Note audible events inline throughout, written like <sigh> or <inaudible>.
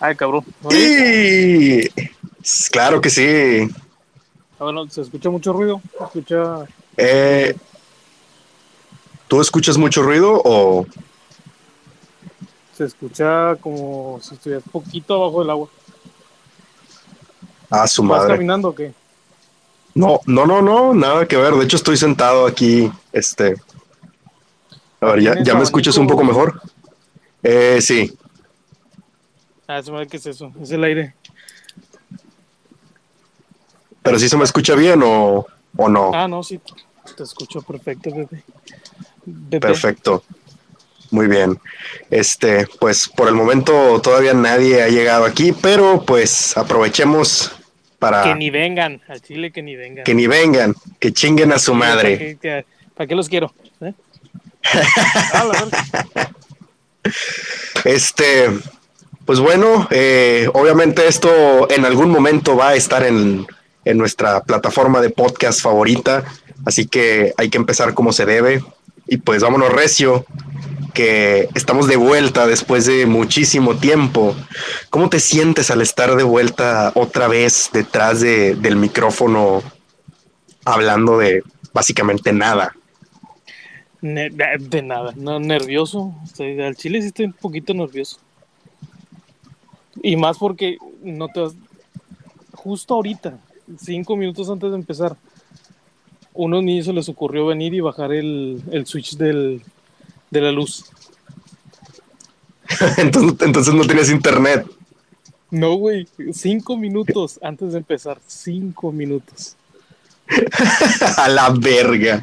Ay, cabrón. Y... Claro que sí. Ah, bueno, se escucha mucho ruido. Se escucha. Eh, ¿Tú escuchas mucho ruido o...? Se escucha como si estuvieras poquito abajo del agua. Ah, su ¿Vas madre. caminando o qué? No, no, no, no, nada que ver. De hecho, estoy sentado aquí. Este. A ver, ¿ya, ¿Tienes ya me escuchas un poco mejor? Eh, sí. Ah, se me que es eso. Es el aire. Pero sí se me escucha bien o, o no. Ah, no, sí. Te escucho perfecto, Pepe. Pepe. Perfecto. Muy bien. Este, pues por el momento todavía nadie ha llegado aquí, pero pues aprovechemos para Que ni vengan. Al Chile que ni vengan. que ni vengan, que chinguen a su ¿Para madre. qué, que- ¿Para qué los quiero? ¿Eh? <laughs> Ah. Este, pues bueno, eh, obviamente esto en algún momento va a estar en, en nuestra plataforma de podcast favorita, así que hay que empezar como se debe. Y pues vámonos recio, que estamos de vuelta después de muchísimo tiempo. ¿Cómo te sientes al estar de vuelta otra vez detrás de, del micrófono hablando de básicamente nada? De nada, no, nervioso. Al chile sí estoy un poquito nervioso. Y más porque no te has- Justo ahorita, cinco minutos antes de empezar, unos niños se les ocurrió venir y bajar el, el switch del, de la luz. <laughs> entonces, entonces no tienes internet. No, güey, cinco minutos antes de empezar, cinco minutos. <laughs> A la verga.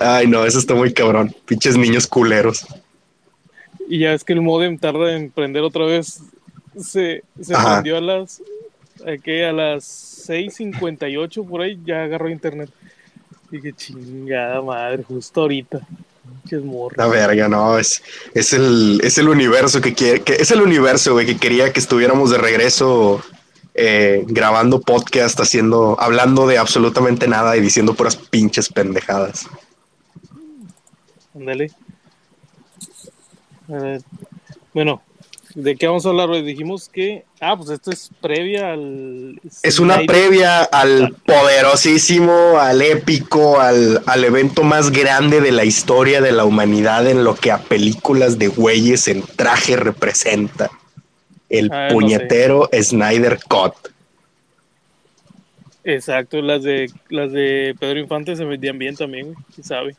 Ay, no, eso está muy cabrón. Pinches niños culeros. Y ya es que el modem tarda en prender otra vez. Se, se prendió a las ¿a qué? a las 6.58 por ahí, ya agarró internet. Dije, chingada madre, justo ahorita. La verga, no, es, es el, es el universo que quiere, que es el universo, güey, que quería que estuviéramos de regreso eh, grabando podcast, haciendo, hablando de absolutamente nada y diciendo puras pinches pendejadas. Ándale. A ver, Bueno, ¿de qué vamos a hablar hoy? Dijimos que. Ah, pues esto es previa al. Es una previa al poderosísimo, al épico, al, al evento más grande de la historia de la humanidad en lo que a películas de güeyes en traje representa. El Ah, no puñetero Snyder Cut. Exacto, las de las de Pedro Infante se vendían bien también, güey, quién sabe.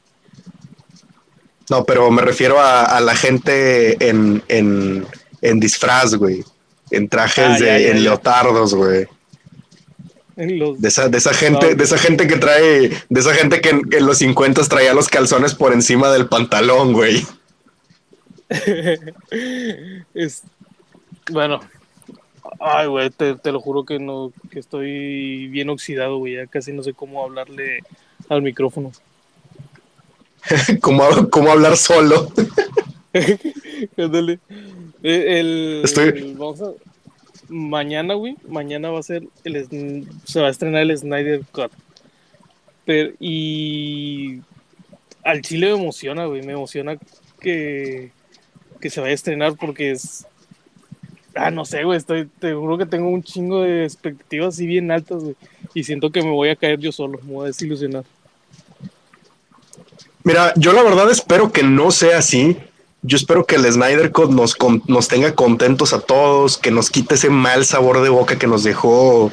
No, pero me refiero a, a la gente en, en, en disfraz, güey. En trajes Ah, de ya, en ya. leotardos, güey. Los- De esa, de esa gente, de esa gente que trae, de esa gente que en, que en los 50 traía los calzones por encima del pantalón, güey. <laughs> es, bueno, ay, güey, te, te lo juro que no, que estoy bien oxidado, güey, ya casi no sé cómo hablarle al micrófono. <laughs> ¿Cómo, cómo hablar solo? <laughs> Ándale. Eh, El, Estoy- el- vamos a, mañana, güey, mañana va a ser, el, se va a estrenar el Snyder Cut. Pero, y al chile me emociona, güey, me emociona que, que se vaya a estrenar porque es... Ah, no sé, güey, estoy, te juro que tengo un chingo de expectativas así bien altas, güey. Y siento que me voy a caer yo solo, me voy a desilusionar. Mira, yo la verdad espero que no sea así. Yo espero que el Snyder Cut nos, con- nos tenga contentos a todos, que nos quite ese mal sabor de boca que nos dejó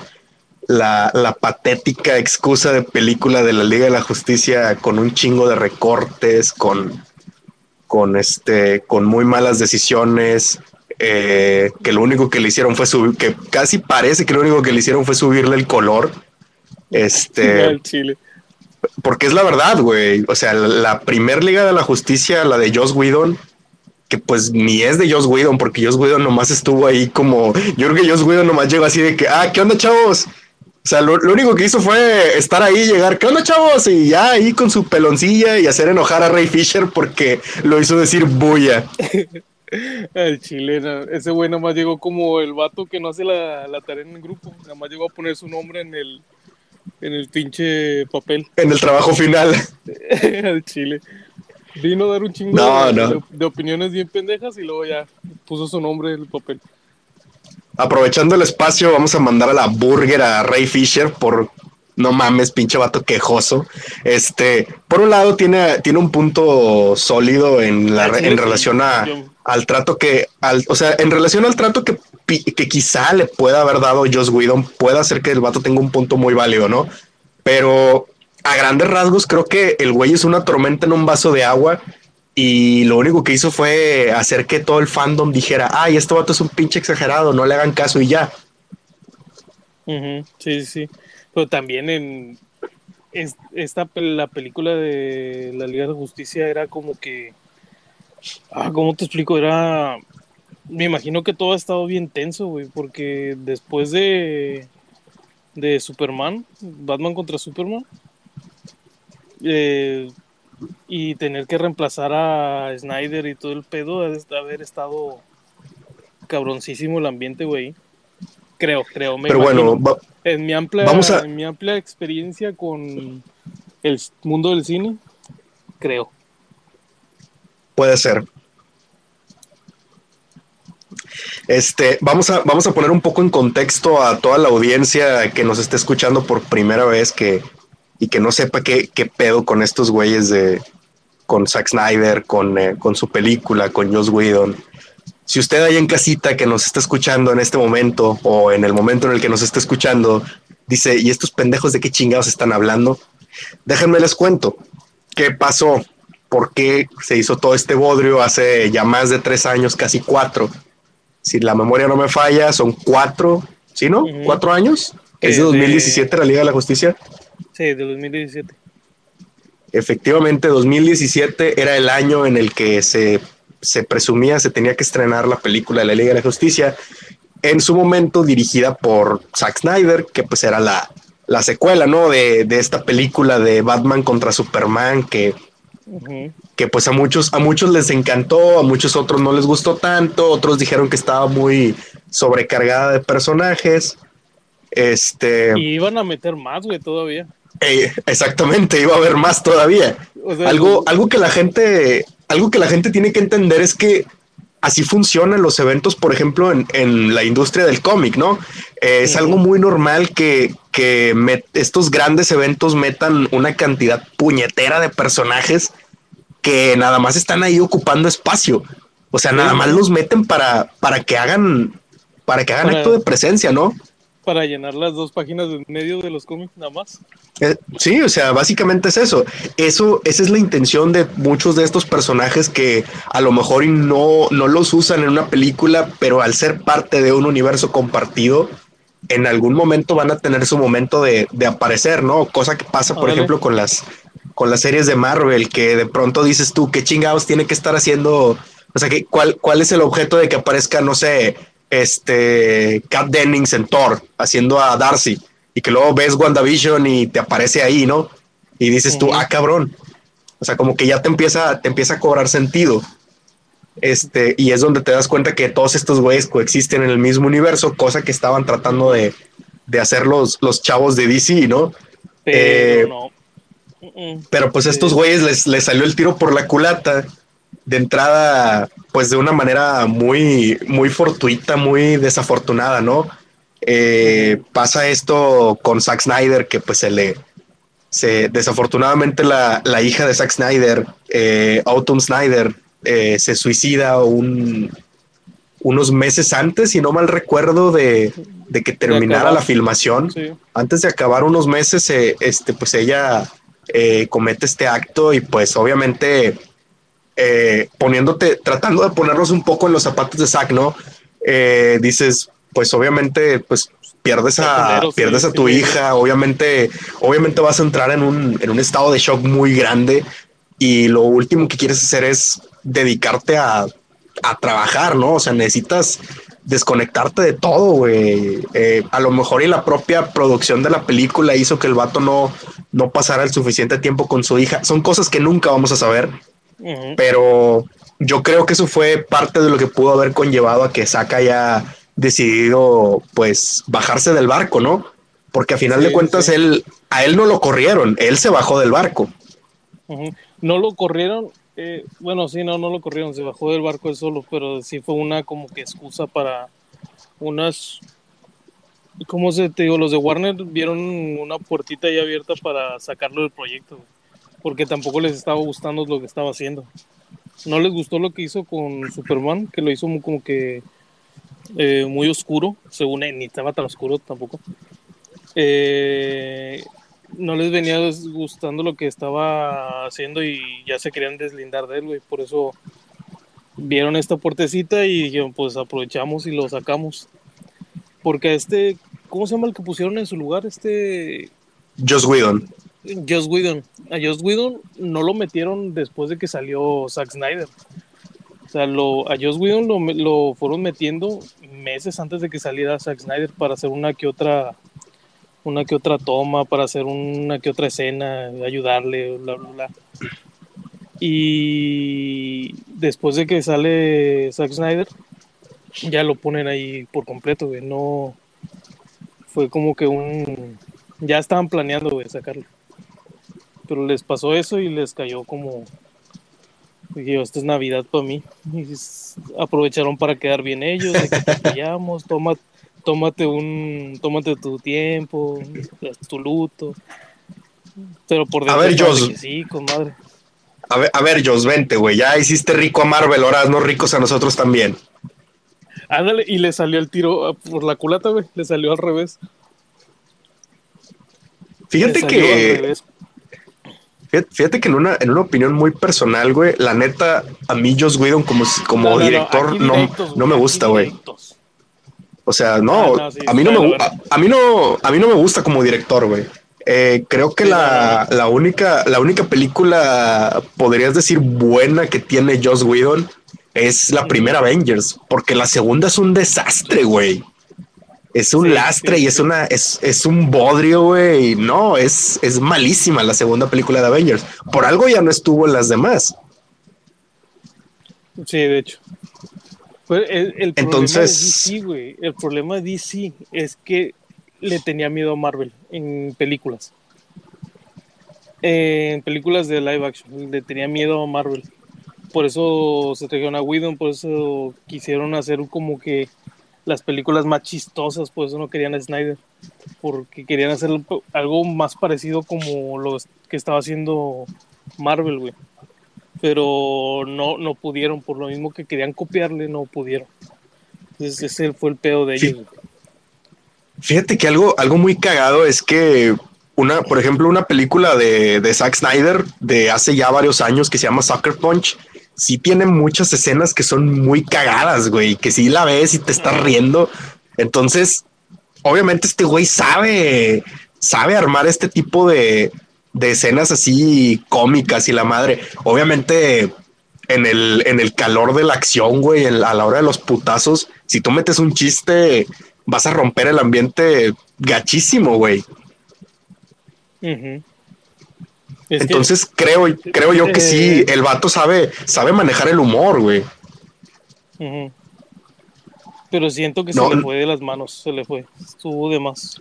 la, la patética excusa de película de la Liga de la Justicia con un chingo de recortes, con, con, este, con muy malas decisiones, eh, que lo único que le hicieron fue subir, que casi parece que lo único que le hicieron fue subirle el color. Este, <laughs> chile. porque es la verdad, güey. O sea, la, la primer Liga de la Justicia, la de Joss Whedon, que pues ni es de Joss Whedon, porque Joss Whedon nomás estuvo ahí como. Yo creo que Joss Whedon nomás llegó así de que, ah, ¿qué onda, chavos? O sea, lo, lo único que hizo fue estar ahí, llegar, ¿qué onda, chavos? Y ya ahí con su peloncilla y hacer enojar a Ray Fisher porque lo hizo decir bulla. <laughs> El chileno, ese güey nada más llegó como el vato que no hace la, la tarea en el grupo, nada más llegó a poner su nombre en el en el pinche papel en el trabajo final. <laughs> al chile. Vino a dar un chingo No, de, no. de- de opiniones bien pendejas y luego ya puso su nombre en el papel. aprovechando el espacio, vamos a mandar a la burger a Ray Fisher por no mames, pinche vato quejoso. Este, por un lado, tiene, tiene un punto sólido en la en relación a, al trato que, al, o sea, en relación al trato que, que quizá le pueda haber dado Joss Whedon, puede hacer que el vato tenga un punto muy válido, ¿no? Pero a grandes rasgos, creo que el güey es una tormenta en un vaso de agua y lo único que hizo fue hacer que todo el fandom dijera, ay, este vato es un pinche exagerado, no le hagan caso y ya. Sí, sí. Pero también en esta la película de la Liga de Justicia era como que ah, ¿cómo te explico? Era me imagino que todo ha estado bien tenso, güey, porque después de de Superman, Batman contra Superman, eh, y tener que reemplazar a Snyder y todo el pedo, de haber estado cabroncísimo el ambiente, güey. Creo, creo. Pero bueno, en, mi amplia, en mi amplia experiencia con el mundo del cine, creo. Puede ser. Este, vamos a, vamos a poner un poco en contexto a toda la audiencia que nos esté escuchando por primera vez que, y que no sepa qué, qué pedo con estos güeyes de con Zack Snyder, con, eh, con su película, con Joss Whedon. Si usted ahí en casita que nos está escuchando en este momento o en el momento en el que nos está escuchando dice, ¿y estos pendejos de qué chingados están hablando? Déjenme les cuento qué pasó, por qué se hizo todo este bodrio hace ya más de tres años, casi cuatro. Si la memoria no me falla, son cuatro, ¿sí no? ¿Cuatro años? ¿Es de 2017 la Liga de la Justicia? Sí, de 2017. Efectivamente, 2017 era el año en el que se, presumía, se tenía que estrenar la película de la Liga de la Justicia, en su momento dirigida por Zack Snyder, que pues era la, secuela, ¿no? De, esta película de Batman contra Superman, que, que pues a muchos, a muchos les encantó, a muchos otros no les gustó tanto, otros dijeron que estaba muy sobrecargada de personajes. Este. Y iban a meter más, güey, todavía. Eh, exactamente, iba a haber más todavía. algo, algo que la gente, algo que la gente tiene que entender es que así funcionan los eventos, por ejemplo, en, la industria del cómic, ¿no? Eh, es algo muy normal que, que estos grandes eventos metan una cantidad puñetera de personajes que nada más están ahí ocupando espacio. O sea, nada más los meten para, para que hagan, para que hagan acto de presencia, ¿no? Para llenar las dos páginas en medio de los cómics nada más. Eh, sí, o sea, básicamente es eso. Eso, esa es la intención de muchos de estos personajes que a lo mejor no, no los usan en una película, pero al ser parte de un universo compartido, en algún momento van a tener su momento de, aparecer, ¿no? Cosa que pasa, por ejemplo, con las, con las series de Marvel, que de pronto dices tú, ¿qué chingados tiene que estar haciendo? O sea, que, ¿cuál, ¿cuál es el objeto de que aparezca, no sé, este Kat Dennings en Thor haciendo a Darcy y que luego ves WandaVision y te aparece ahí, ¿no? Y dices tú, ah, cabrón. O sea, como que ya te empieza, te empieza a cobrar sentido. Este, y es donde te das cuenta que todos estos güeyes coexisten en el mismo universo, cosa que estaban tratando de, hacer los, los, chavos de DC, ¿no? Pero, eh, pero pues a estos güeyes les, les salió el tiro por la culata de entrada, pues de una manera muy, muy fortuita, muy desafortunada, ¿no? Eh, pasa esto con Zack Snyder, que pues se le, se, desafortunadamente la, hija de Zack Snyder, eh, Autumn Snyder, eh, se suicida un, unos meses antes, si no mal recuerdo, de, que terminara la filmación. Antes de acabar unos meses, este, pues ella comete este acto y pues obviamente eh, poniéndote, tratando de ponernos un poco en los zapatos de Zack, ¿no? Eh, dices, pues obviamente, pues pierdes a, pierdes a tu hija, obviamente, obviamente vas a entrar en un, en un estado de shock muy grande y lo último que quieres hacer es dedicarte a, a trabajar, ¿no? O sea, necesitas desconectarte de todo, güey. Eh, a lo mejor y la propia producción de la película hizo que el vato no, no pasara el suficiente tiempo con su hija. Son cosas que nunca vamos a saber. Pero yo creo que eso fue parte de lo que pudo haber conllevado a que Saka haya decidido pues bajarse del barco, ¿no? Porque a final de cuentas él a él no lo corrieron, él se bajó del barco. No lo corrieron, eh, bueno, sí, no, no lo corrieron, se bajó del barco él solo, pero sí fue una como que excusa para unas ¿Cómo se te digo? Los de Warner vieron una puertita ahí abierta para sacarlo del proyecto, porque tampoco les estaba gustando lo que estaba haciendo. No les gustó lo que hizo con Superman, que lo hizo como que eh, muy oscuro, según él, ni estaba tan oscuro tampoco. Eh, no les venía gustando lo que estaba haciendo y ya se querían deslindar de él, güey. Por eso vieron esta puertecita y dijeron, pues aprovechamos y lo sacamos. Porque este, ¿cómo se llama el que pusieron en su lugar? Este. Joss Whedon. Joss Whedon. A Joss Whedon no lo metieron después de que salió Zack Snyder. O sea, lo, a Joss Whedon lo, lo fueron metiendo meses antes de que saliera Zack Snyder para hacer una que otra una que otra toma, para hacer una que otra escena, ayudarle, bla, bla, bla. Y después de que sale Zack Snyder, ya lo ponen ahí por completo, güey. No. Fue como que un. Ya estaban planeando, güey, sacarlo. Pero les pasó eso y les cayó como. Dije, esto es Navidad para mí. Y aprovecharon para quedar bien ellos, de que te <laughs> apoyamos, toma, tómate un. Tómate tu tiempo, tu luto. Pero por A ver, Jos. Sí, con madre. A ver, a ver, Jos, vente, güey. Ya hiciste rico a Marvel, ahora no ricos a nosotros también. Ándale, y le salió el tiro ah, por la culata, güey. Le salió al revés. Fíjate que. Fíjate que en una, en una opinión muy personal, güey, la neta, a mí Joss Whedon como, como no, no, director no, no, me gusta, güey. O sea, no, ah, a mí no me a, mí no, a mí no me gusta como director, güey. Eh, creo que la, la, única, la única película, podrías decir, buena que tiene Joss Whedon es la primera Avengers, porque la segunda es un desastre, güey. Es un lastre y es una, es, es un bodrio, güey. No, es, es malísima la segunda película de Avengers. Por algo ya no estuvo en las demás. Sí, de hecho. el, el Entonces, problema de DC, El problema de DC es que le tenía miedo a Marvel en películas. En películas de live action, le tenía miedo a Marvel por eso se trajeron a Whedon, por eso quisieron hacer como que las películas más chistosas, por eso no querían a Snyder, porque querían hacer algo más parecido como lo que estaba haciendo Marvel, güey. Pero no, no pudieron, por lo mismo que querían copiarle, no pudieron. Entonces ese fue el pedo de ellos. Fíjate que algo, algo muy cagado es que una, por ejemplo, una película de, de Zack Snyder de hace ya varios años que se llama Sucker Punch, sí tiene muchas escenas que son muy cagadas, güey, que si la ves y te estás riendo. Entonces, obviamente este güey sabe, sabe armar este tipo de, de escenas así cómicas y la madre. Obviamente en el, en el calor de la acción, güey, a la hora de los putazos, si tú metes un chiste, vas a romper el ambiente gachísimo, güey. Entonces creo, creo yo que sí, eh, el vato sabe, sabe manejar el humor, güey. Pero siento que se le fue de las manos, se le fue, estuvo de más.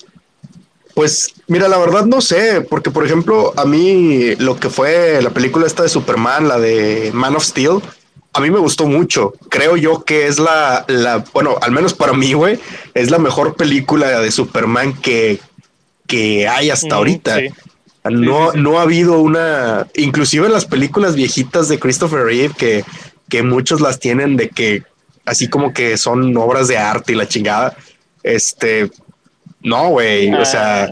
Pues mira, la verdad no sé, porque por ejemplo, a mí lo que fue la película esta de Superman, la de Man of Steel, a mí me gustó mucho. Creo yo que es la, la bueno, al menos para mí, güey, es la mejor película de Superman que, que hay hasta ahorita. No, no ha habido una, inclusive en las películas viejitas de Christopher Reeve, que, que muchos las tienen de que así como que son obras de arte y la chingada. Este, no, güey, o sea, ah,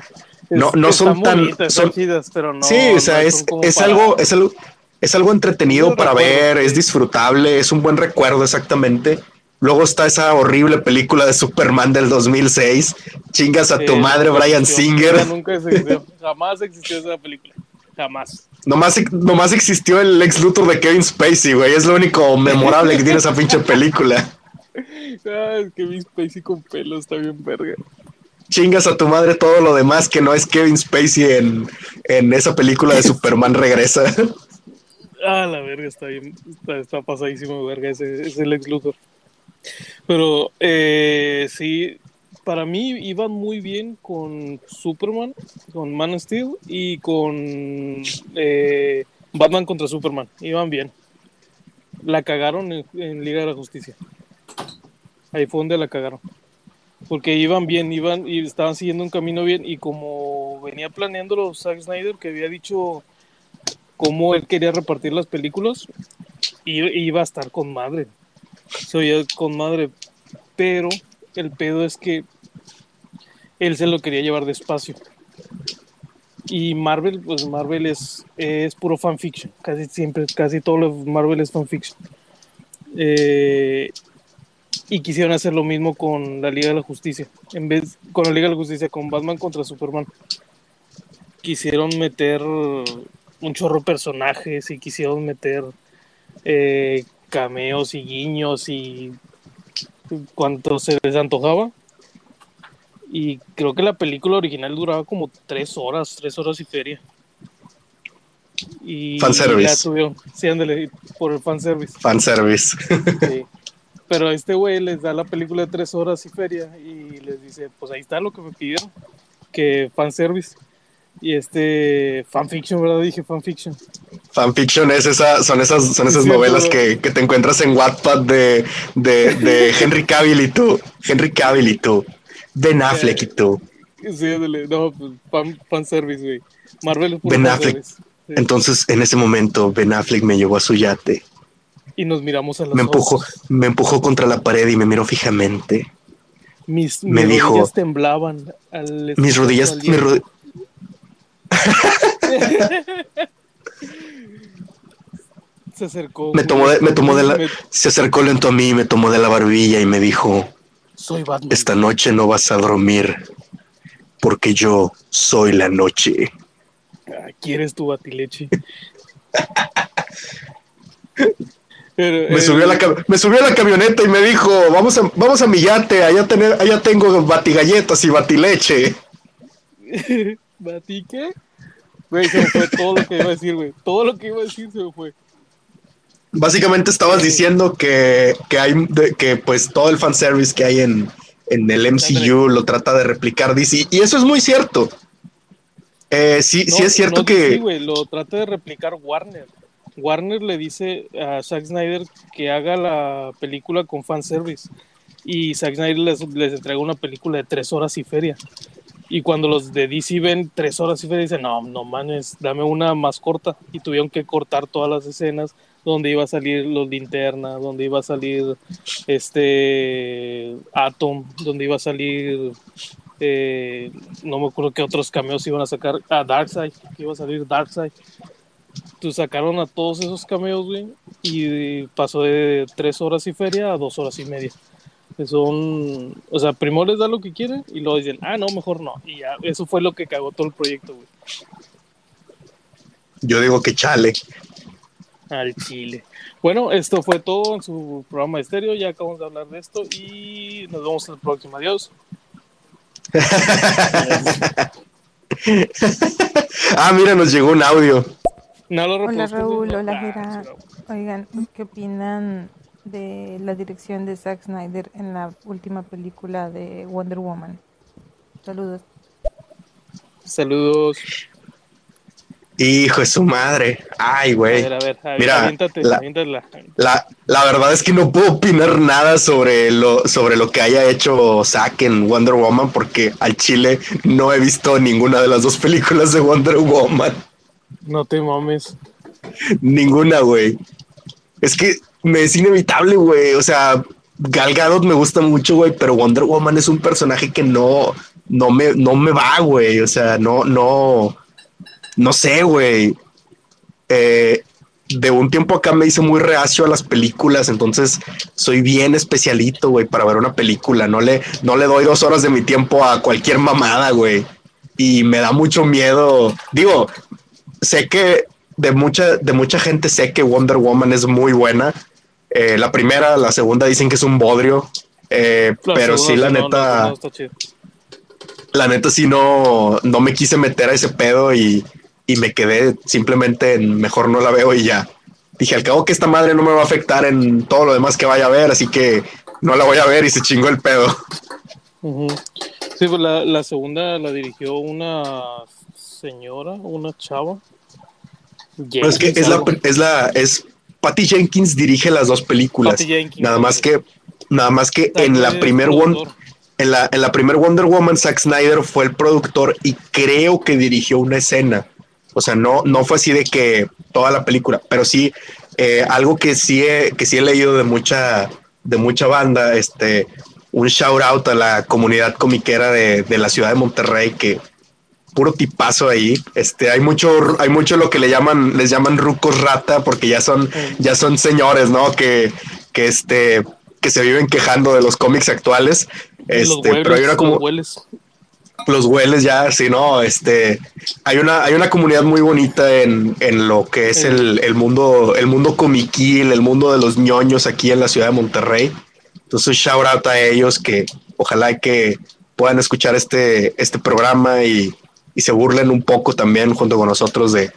no, no son tan, son, pero no, sí, o sea, es, es algo, es algo, es algo entretenido para ver, es disfrutable, es un buen recuerdo exactamente. Luego está esa horrible película de Superman del 2006. Chingas a tu madre, Brian Singer. Nunca existió. Jamás existió esa película. Jamás. Nomás, nomás existió el ex Luthor de Kevin Spacey, güey. Es lo único memorable que tiene esa pinche película. <laughs> Ah, Kevin Spacey con pelo está bien verga. Chingas a tu madre todo lo demás que no es Kevin Spacey en, en esa película de Superman Regresa. <laughs> Ah, la verga, está bien. Está, está pasadísimo, verga. Ese, es el ex Luthor. Pero eh, sí, para mí iban muy bien con Superman, con Man of Steel y con eh, Batman contra Superman. Iban bien. La cagaron en, Liga de la Justicia. Ahí fue donde la cagaron. porque iban bien, iban y estaban siguiendo un camino bien y como venía planeando Zack Snyder que había dicho cómo él quería repartir las películas, iba a estar con madre. Soy con madre, pero el pedo es que él se lo quería llevar despacio. Y Marvel, pues Marvel es, es puro fanfiction, casi siempre, casi todo lo Marvel es fanfiction. Eh, y quisieron hacer lo mismo con la Liga de la Justicia. En vez con la Liga de la Justicia, con Batman contra Superman. Quisieron meter un chorro de personajes y quisieron meter eh, cameos y guiños y cuanto se les antojaba. Y creo que la película original duraba como tres horas, tres horas y feria. Y fanservice. ya tuvieron, sí, ándale, por el fanservice. Fanservice. Sí. Pero este güey les da la película de tres horas y feria y les dice, pues ahí está lo que me pidieron, que fanservice. Y este fanfiction, ¿verdad? Dije fanfiction. Fanfiction es esa, son esas, son esas novelas que, que, te encuentras en Wattpad de, de, de <laughs> Henry Cavill y tú, Henry Cavill y tú, Ben Affleck y tú. Sí, no, pues fan, fanservice, güey. Marvel es Ben Affleck. Sí. Entonces, en ese momento, Ben Affleck me llevó a su yate y nos miramos a los me empujó, ojos. me empujó contra la pared y me miró fijamente. Mis, me mis dijo, rodillas temblaban. Al mis rodillas. <laughs> se acercó. Me tomó, de, me tomó de la, me... se acercó lento a mí, me tomó de la barbilla y me dijo, soy Batman. Esta noche no vas a dormir porque yo soy la noche. ¿Quieres tu batileche? <laughs> Pero, me, eh, subió a la, me subió a la camioneta y me dijo, vamos a, vamos a mi yate, allá, tener, allá tengo batigalletas y batileche. <laughs> ¿Bati qué? Güey, se me fue todo lo que iba a decir, güey. Todo lo que iba a decir se me fue. Básicamente estabas sí. diciendo que, que hay de, que pues todo el fanservice que hay en, en el MCU lo trata de replicar DC. Y eso es muy cierto. Eh, sí, no, sí es cierto no que. DC, güey, lo trata de replicar Warner. Warner le dice a Zack Snyder que haga la película con fanservice y Zack Snyder les, les, entrega una película de tres horas y feria. Y cuando los de DC ven tres horas y feria, dicen, no, no manes, dame una más corta. Y tuvieron que cortar todas las escenas donde iba a salir los linterna, donde iba a salir este Atom, donde iba a salir, eh, no me acuerdo qué otros cameos iban a sacar, a Darkseid, que iba a salir Darkseid pues sacaron a todos esos cameos, güey, y pasó de tres horas y feria a dos horas y media. Son, o sea, primero les da lo que quieren y luego dicen, ah, no, mejor no. Y ya, eso fue lo que cagó todo el proyecto, güey. Yo digo que chale. Al chile. Bueno, esto fue todo en su programa de estéreo. Ya acabamos de hablar de esto y nos vemos en el próximo. Adiós. <laughs> ah, mira, nos llegó un audio. No lo hola Raúl, hola Gera. Oigan, ¿qué opinan de la dirección de Zack Snyder en la última película de Wonder Woman? Saludos. Saludos. Hijo de su madre. Ay, güey. A ver, a ver, a ver Mira, aviéntate, la, aviéntatela. La, la, verdad es que no puedo opinar nada sobre lo, sobre lo que haya hecho Zack en Wonder Woman porque al chile no he visto ninguna de las dos películas de Wonder Woman. No te mames. Ninguna, güey. Es que me es inevitable, güey. O sea, Gal Gadot me gusta mucho, güey, pero Wonder Woman es un personaje que no, no me, no me va, güey. O sea, no, no, no sé, güey. Eh, de un tiempo acá me hice muy reacio a las películas, entonces soy bien especialito, güey, para ver una película. No le, no le doy dos horas de mi tiempo a cualquier mamada, güey. Y me da mucho miedo. Digo, sé que de mucha, de mucha gente sé que Wonder Woman es muy buena. Eh, la primera, la segunda dicen que es un bodrio. Eh, pero sí, la no, neta. No, no, la neta, sí no, no me quise meter a ese pedo y, y me quedé simplemente en mejor no la veo y ya. Dije, al cabo que esta madre no me va a afectar en todo lo demás que vaya a ver, así que no la voy a ver y se chingó el pedo. Uh -huh. Sí, pues la, la segunda la dirigió una señora, una chava. Es que es la, es la, es Patty Jenkins dirige las dos películas. Nada más que, nada más que en la primer Wonder, en la, en la primer Wonder Woman, Zack Snyder fue el productor y creo que dirigió una escena. O sea, no, no fue así de que toda la película, pero sí eh, algo que sí he, que sí he leído de mucha, de mucha banda, este, un shout out a la comunidad comiquera de, de la ciudad de Monterrey que puro tipazo ahí. Este, hay mucho, hay mucho lo que le llaman, les llaman rucos rata, porque ya son, ya son señores, ¿no? Que, que este, que se viven quejando de los cómics actuales. Este, pero hay una como los hueles ya, si no, este, hay una, hay una comunidad muy bonita en, en lo que es el, el, mundo, el mundo comiquil, el mundo de los ñoños aquí en la ciudad de Monterrey. Entonces, shout out a ellos que ojalá que puedan escuchar este, este programa y, y se burlen un poco también junto con nosotros de,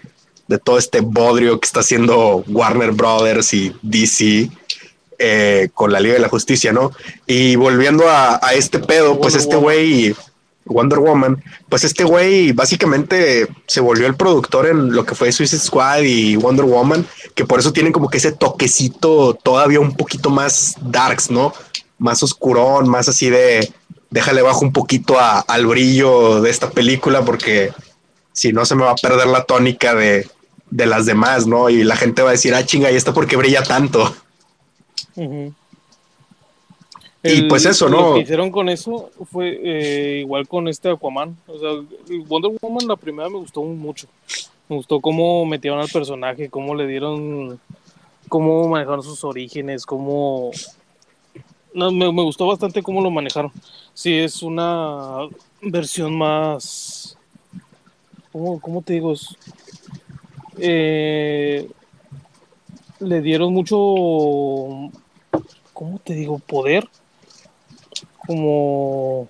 de todo este bodrio que está haciendo Warner Brothers y DC eh, con la Liga de la Justicia, ¿no? Y volviendo a, a este pedo, pues este güey Wonder Woman, pues este güey básicamente se volvió el productor en lo que fue Suicide Squad y Wonder Woman, que por eso tienen como que ese toquecito todavía un poquito más darks, ¿no? Más oscurón, más así de déjale bajo un poquito al brillo de esta película porque si no se me va a perder la tónica de, de las demás, ¿no? Y la gente va a decir, ah, chinga, ¿y esto porque brilla tanto? y pues eso, ¿no? Lo que hicieron con eso fue eh, igual con este Aquaman. O sea, Wonder Woman, la primera me gustó mucho. Me gustó cómo metieron al personaje, cómo le dieron, cómo manejaron sus orígenes, cómo. No, me, gustó bastante cómo lo manejaron. Sí, es una versión más. ¿Cómo, cómo te digo? Eh, le dieron mucho. ¿Cómo te digo? Poder como...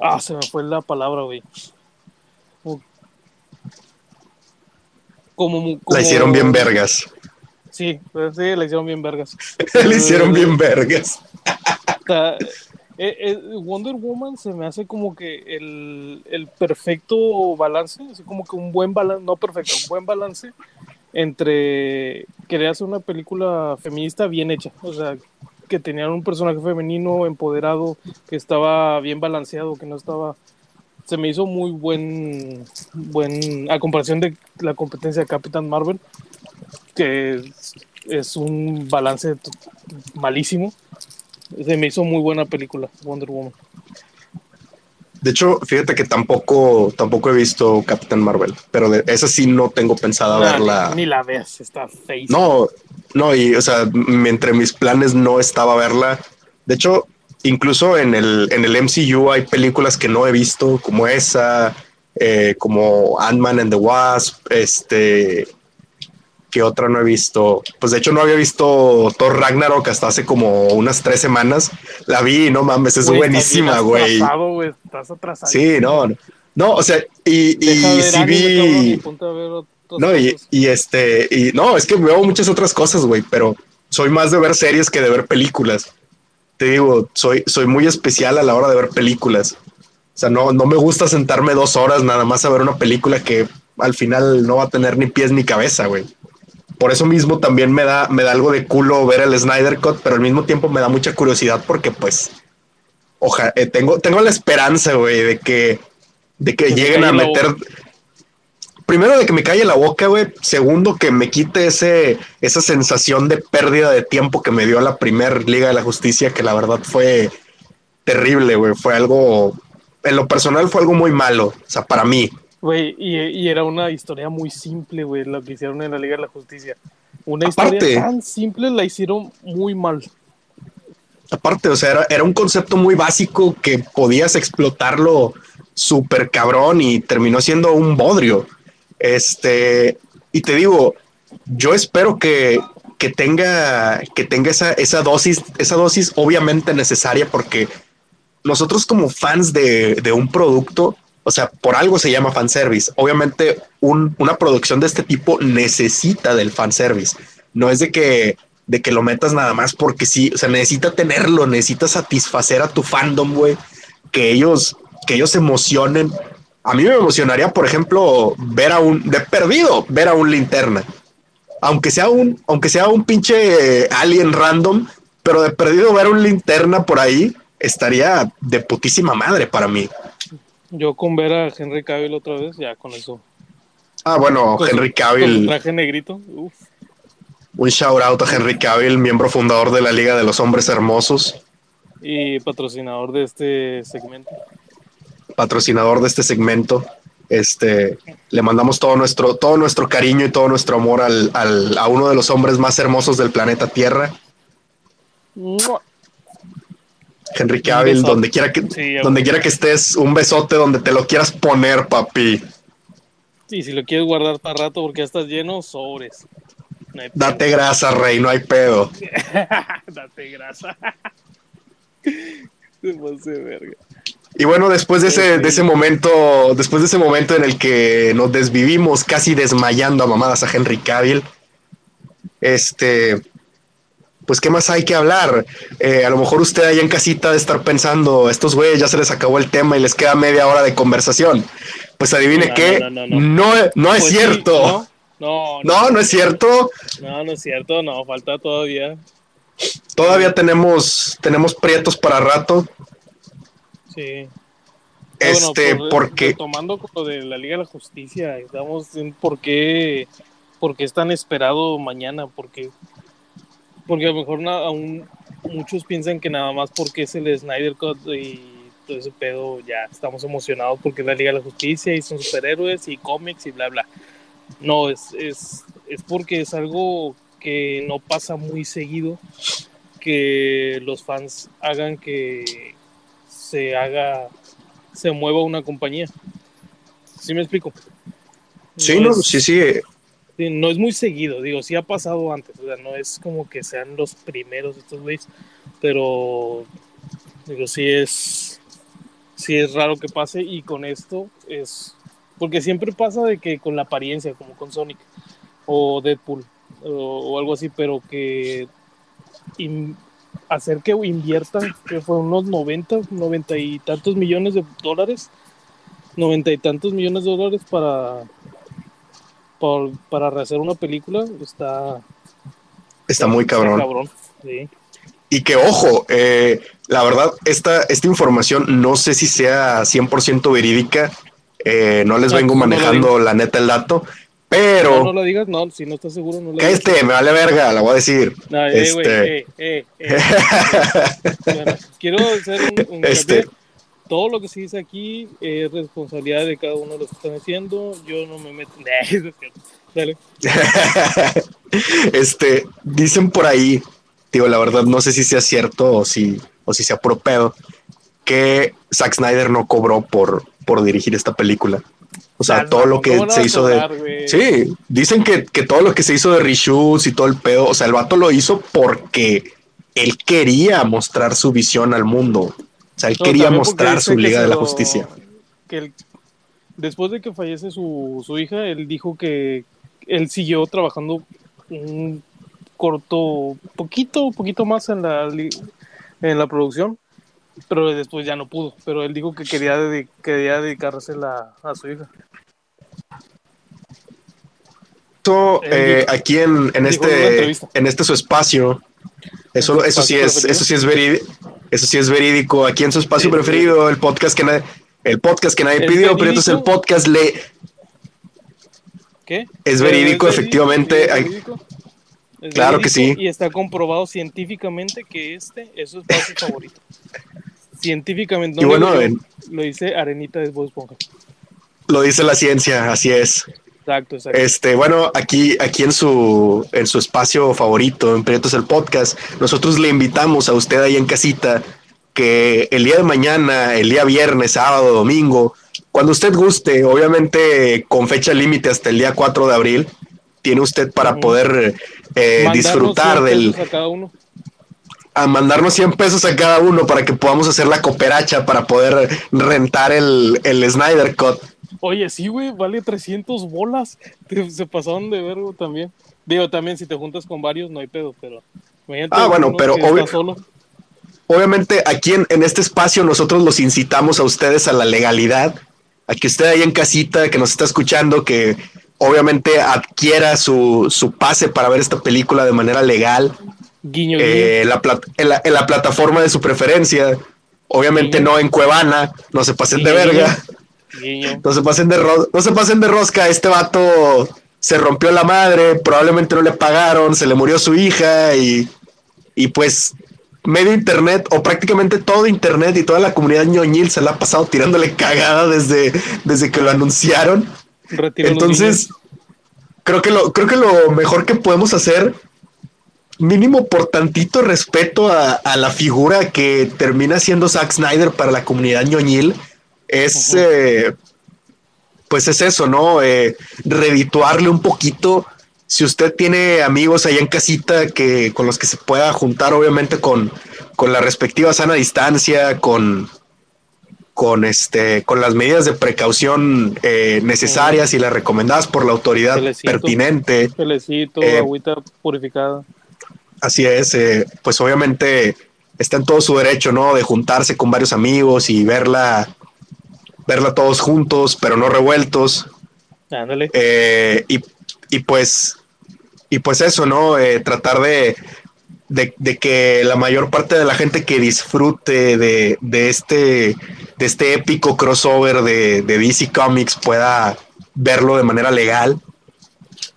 Ah, se me fue la palabra, güey. Como, La hicieron bien vergas. Sí, pues sí, la hicieron bien vergas. <laughs> la hicieron bien vergas. Eh, eh, Wonder Woman se me hace como que el, el perfecto balance, así como que un buen balance, no perfecto, un buen balance entre querer hacer una película feminista bien hecha. O sea, que tenían un personaje femenino empoderado, que estaba bien balanceado, que no estaba... Se me hizo muy buen, buen a comparación de la competencia de Capitán Marvel, que es, un balance malísimo. Se me hizo muy buena película, Wonder Woman. De hecho, fíjate que tampoco, tampoco he visto Capitán Marvel, pero de esa sí no tengo pensada verla. Ni, la ves, está fea. No, no, y o sea, entre mis planes no estaba verla. De hecho, incluso en el, en el MCU hay películas que no he visto, como esa, eh, como Ant-Man and the Wasp, este, que otra no he visto. Pues de hecho no había visto Thor Ragnarok hasta hace como unas tres semanas. La vi, no mames, es buenísima, güey. Sí, no, no, o sea, y, y sí vi. No, y, y, este, y no, es que veo muchas otras cosas, güey, pero soy más de ver series que de ver películas. Te digo, soy, soy muy especial a la hora de ver películas. O sea, no, no me gusta sentarme dos horas nada más a ver una película que al final no va a tener ni pies ni cabeza, güey por eso mismo también me da, me da algo de culo ver el Snyder Cut, pero al mismo tiempo me da mucha curiosidad porque pues, ojalá, eh, tengo, tengo la esperanza, güey, de que, de que, lleguen a meter... Primero de que me calle la boca, güey. Segundo, que me quite ese, esa sensación de pérdida de tiempo que me dio la primer Liga de la Justicia, que la verdad fue terrible, güey. Fue algo, en lo personal fue algo muy malo, o sea, para mí. Güey, y, era una historia muy simple, güey, lo que hicieron en la Liga de la Justicia. Una historia tan simple la hicieron muy mal. Aparte, o sea, era, un concepto muy básico que podías explotarlo súper cabrón y terminó siendo un bodrio. Este, y te digo, yo espero que, que tenga, que tenga esa, esa dosis, esa dosis obviamente necesaria porque nosotros como fans de, de un producto, o sea, por algo se llama fanservice. Obviamente, una producción de este tipo necesita del fanservice. No es de que, de que lo metas nada más porque sí, o sea, necesita tenerlo, necesita satisfacer a tu fandom, güey. Que ellos, que ellos emocionen. A mí me emocionaría, por ejemplo, ver a un, de perdido, ver a un linterna. Aunque sea un, aunque sea un pinche alien random, pero de perdido ver un linterna por ahí estaría de putísima madre para mí. Yo con ver a Henry Cavill otra vez, ya con eso. Ah, bueno, Henry Cavill. traje negrito. Un shout out a Henry Cavill, miembro fundador de la Liga de los Hombres Hermosos. Y patrocinador de este segmento. Patrocinador de este segmento. Este, le mandamos todo nuestro, todo nuestro cariño y todo nuestro amor al, al, a uno de los hombres más hermosos del planeta Tierra. Henry Cavill, donde quiera que, donde quiera que estés, un besote donde te lo quieras poner, papi. Sí, si lo quieres guardar para rato porque ya estás lleno, sobres. Date grasa, rey, no hay pedo. <laughs> Date grasa. <laughs> Y bueno, después de ese, de ese momento, después de ese momento en el que nos desvivimos casi desmayando a mamadas a Henry Cavill, este, pues qué más hay que hablar. Eh, a lo mejor usted ahí en casita de estar pensando, estos güeyes ya se les acabó el tema y les queda media hora de conversación. Pues adivine qué, no, no, es pues cierto. no, no, no es cierto. No, no es cierto, no, falta todavía. Todavía tenemos, tenemos prietos para rato. Sí. Este, porque. Tomando lo de la Liga de la Justicia, estamos en por qué, por qué es tan esperado mañana, porque, porque a lo mejor aún muchos piensan que nada más porque es el Snyder Cut y todo ese pedo, ya estamos emocionados porque es la Liga de la Justicia y son superhéroes y cómics y bla, bla. No, es, es, es porque es algo que no pasa muy seguido que los fans hagan que se haga, se mueva una compañía. ¿Sí me explico? Sí, no, sí, sí. No es muy seguido, digo, sí ha pasado antes, o sea, no es como que sean los primeros estos güeyes, pero digo, sí es, sí es raro que pase y con esto es, porque siempre pasa de que con la apariencia, como con Sonic o Deadpool, o, algo así, pero que hacer que inviertan, que fue unos 90, 90 y tantos millones de dólares, 90 y tantos millones de dólares para, para, rehacer una película, está... Está muy cabrón. Y que ojo, eh, la verdad, esta, esta información no sé si sea 100% verídica, eh, no les vengo manejando la neta el dato, pero. No, no lo digas, no, si no estás seguro, no lo Este, me vale verga, la voy a decir. No, eh, este... eh, eh, eh. <laughs> bueno, quiero hacer un, un este... Todo lo que se dice aquí es responsabilidad de cada uno de los que están haciendo. Yo no me meto. <laughs> Dale. <laughs> este, dicen por ahí, digo, la verdad, no sé si sea cierto o si, o si sea puro pedo, que Zack Snyder no cobró por, por dirigir esta película. O sea, todo lo que se hizo de. Sí, dicen que, todo lo que se hizo de reshoots y todo el pedo, o sea, el vato lo hizo porque él quería mostrar su visión al mundo. O sea, él quería mostrar su Liga de la Justicia. Que después de que fallece su, hija, él dijo que él siguió trabajando un corto, poquito, poquito más en la, en la producción, pero después ya no pudo. Pero él dijo que quería, quería dedicarse a su hija. Eh, aquí en, en este en este su espacio eso eso sí es eso sí es verídico eso sí es verídico aquí en su espacio preferido el podcast que nadie el podcast que nadie pidió pero entonces el podcast le ¿Qué? es verídico efectivamente claro que sí. Y está comprobado científicamente que este es su espacio <laughs> favorito. Científicamente no lo, dice Arenita de Bob lo dice la ciencia así es Exacto, exacto. Este, bueno, aquí, aquí en su, en su espacio favorito, en Prietos el Podcast, nosotros le invitamos a usted ahí en casita que el día de mañana, el día viernes, sábado, domingo, cuando usted guste, obviamente con fecha límite hasta el día 4 de abril, tiene usted para poder eh, disfrutar del... A, cada uno. a mandarnos 100 pesos a cada uno para que podamos hacer la cooperacha para poder rentar el, el Snyder Cut Oye, sí, güey, vale 300 bolas. Se pasaron de vergo también. Digo, también si te juntas con varios no hay pedo, pero... Ah, bueno, pero obviamente aquí en, en, este espacio nosotros los incitamos a ustedes a la legalidad, a que usted ahí en casita que nos está escuchando, que obviamente adquiera su, su pase para ver esta película de manera legal. Guiño, eh, La en, la, en la plataforma de su preferencia Obviamente no en Cuevana, no se pasen de verga. No se pasen de no se pasen de rosca, este vato se rompió la madre, probablemente no le pagaron, se le murió su hija y, y pues medio internet o prácticamente todo internet y toda la comunidad ñoñil se la ha pasado tirándole cagada desde, desde que lo anunciaron. Entonces, creo que lo, creo que lo mejor que podemos hacer, mínimo por tantito respeto a, la figura que termina siendo Zack Snyder para la comunidad ñoñil, es eh, pues es eso, ¿no? Eh, redituarle un poquito. Si usted tiene amigos allá en casita que con los que se pueda juntar, obviamente con, con la respectiva sana distancia, con, con este, con las medidas de precaución eh, necesarias y las recomendadas por la autoridad pertinente. Eh, agüita purificada. Así es, eh, pues obviamente está en todo su derecho, ¿no? De juntarse con varios amigos y verla, verla todos juntos, pero no revueltos. Ándale. y, y pues, y pues eso, ¿no? tratar de, de, que la mayor parte de la gente que disfrute de, de este de este épico crossover de, DC Comics pueda verlo de manera legal.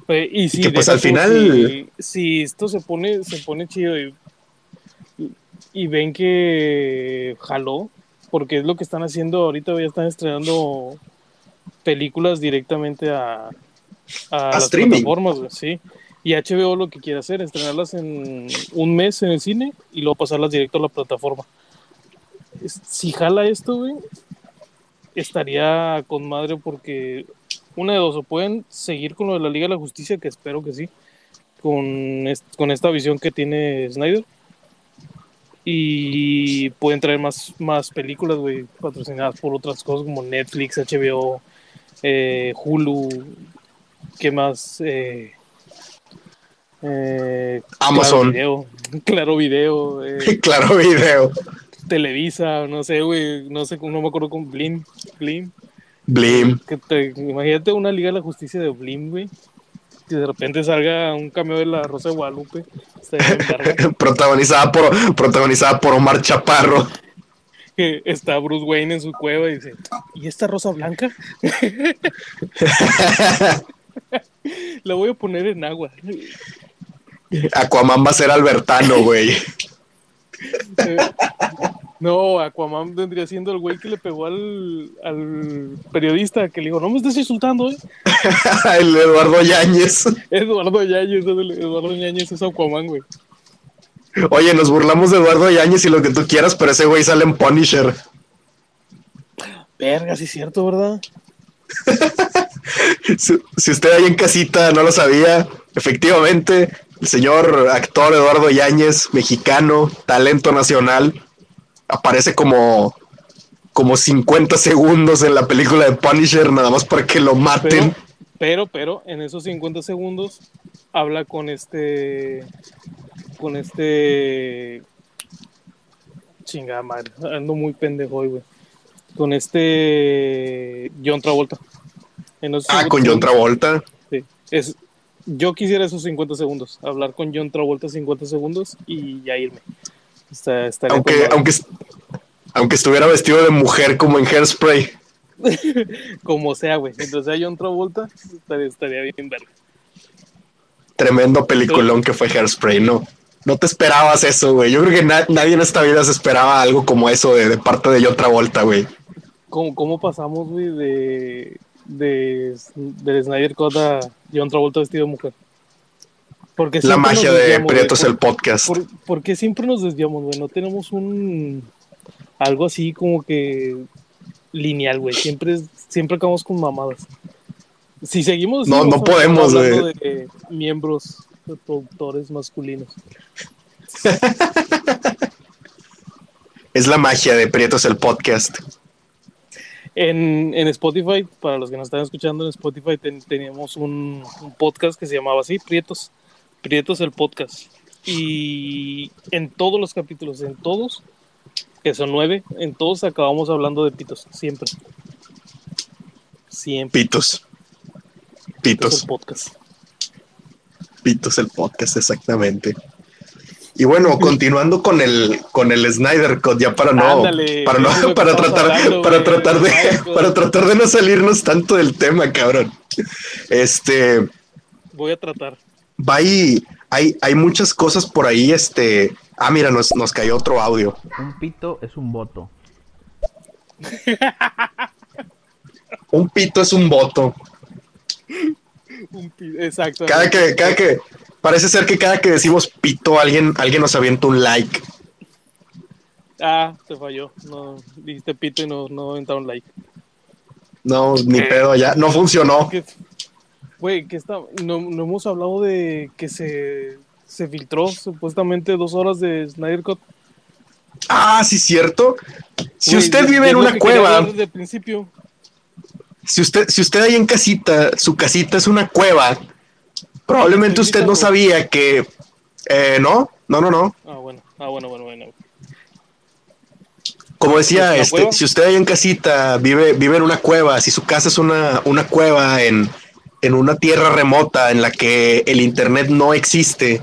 y, si que pues al final. Si, esto se pone, se pone chido y, ven que jaló, porque es lo que están haciendo ahorita, ya están estrenando películas directamente a, a, las plataformas, sí. Y HBO lo que quiere hacer, estrenarlas en un mes en el cine y luego pasarlas directo a la plataforma si jala esto, güey, estaría con madre porque una de dos, o pueden seguir con lo de la Liga de la Justicia, que espero que sí, con, con esta visión que tiene Snyder. Y pueden traer más, más películas, güey, patrocinadas por otras cosas como Netflix, HBO, eh, Hulu, ¿qué más? Eh, eh, Amazon. Claro Video. <laughs> <laughs> claro Video. Televisa, no sé, güey, no sé, no me acuerdo con Blim, Blim. Blim. Que imagínate una Liga de la Justicia de Blim, güey. Que de repente salga un cambio de la Rosa de Guadalupe. <laughs> protagonizada por protagonizada por Omar Chaparro. está Bruce Wayne en su cueva y dice, ¿y esta rosa blanca? <laughs> la voy a poner en agua. Aquaman va a ser albertano, güey. <laughs> No, Aquaman vendría siendo el güey que le pegó al, periodista que le dijo, no me estés insultando, ¿eh? <laughs> el Eduardo Yáñez. Eduardo Yáñez, Eduardo Yáñez es Aquaman, güey. Oye, nos burlamos de Eduardo Yáñez y lo que tú quieras, pero ese güey sale en Punisher. Verga, sí es cierto, ¿verdad? <laughs> si usted ahí en casita no lo sabía, efectivamente, el señor actor Eduardo Yáñez, mexicano, talento nacional, aparece como, como 50 segundos en la película de Punisher, nada más para que lo maten. Pero, pero, en esos 50 segundos habla con este. Con este. Chingada madre, ando muy pendejo hoy, güey. Con este. John Travolta. ah, con John Travolta. Sí. Es, yo quisiera esos 50 segundos, hablar con John Travolta 50 segundos y ya irme. Aunque, aunque, aunque estuviera vestido de mujer como en Hairspray. <laughs> como sea, güey. Mientras sea John Travolta, estaría, bien verlo. Tremendo peliculón que fue Hairspray, ¿no? No te esperabas eso, güey. Yo creo que nadie en esta vida se esperaba algo como eso de, parte de John Travolta, güey. ¿Cómo, ¿Cómo pasamos, güey, de, de, de Snyder Cut a John Travolta vestido de mujer. Porque la magia de Prietos el podcast. porque siempre nos desviamos, güey. No tenemos un algo así como que lineal, güey. Siempre, siempre acabamos con mamadas. Si seguimos. No, no podemos, güey. De miembros productores masculinos. <laughs> es la magia de Prietos el podcast. En, Spotify, para los que nos están escuchando en Spotify, teníamos un, podcast que se llamaba así, Prietos. Prietos el podcast. Y en todos los capítulos, en todos, que son nueve, en todos acabamos hablando de pitos, siempre. Siempre. Pitos. Pitos. el podcast. Pitos el podcast, exactamente. Y bueno, continuando con el con el Snyder Cut, ya para no, para no, para tratar, para tratar de, <laughs> para tratar de no salirnos tanto del tema, cabrón. Este voy a tratar. Va ahí, hay, hay muchas cosas por ahí, este. Ah, mira, nos, nos cayó otro audio. Un pito es un voto. un pito es un voto. exacto. Cada que, cada que, parece ser que cada que decimos pito, alguien, alguien nos avienta un like. Ah, te falló. No, dijiste pito y no, no un like. No, ni pedo, ya, no funcionó. Güey, que está, no, no, hemos hablado de que se, se filtró supuestamente dos horas de Snyder Cut. Ah, sí, cierto. Si usted vive en una cueva. Desde principio. Si usted, si usted ahí en casita, su casita es una cueva, probablemente usted no sabía que. Eh, no, no, no, no. Ah, bueno, ah, bueno, bueno, bueno. Como decía, este, si usted ahí en casita vive, vive en una cueva, si su casa es una, una cueva en, en una tierra remota en la que el internet no existe,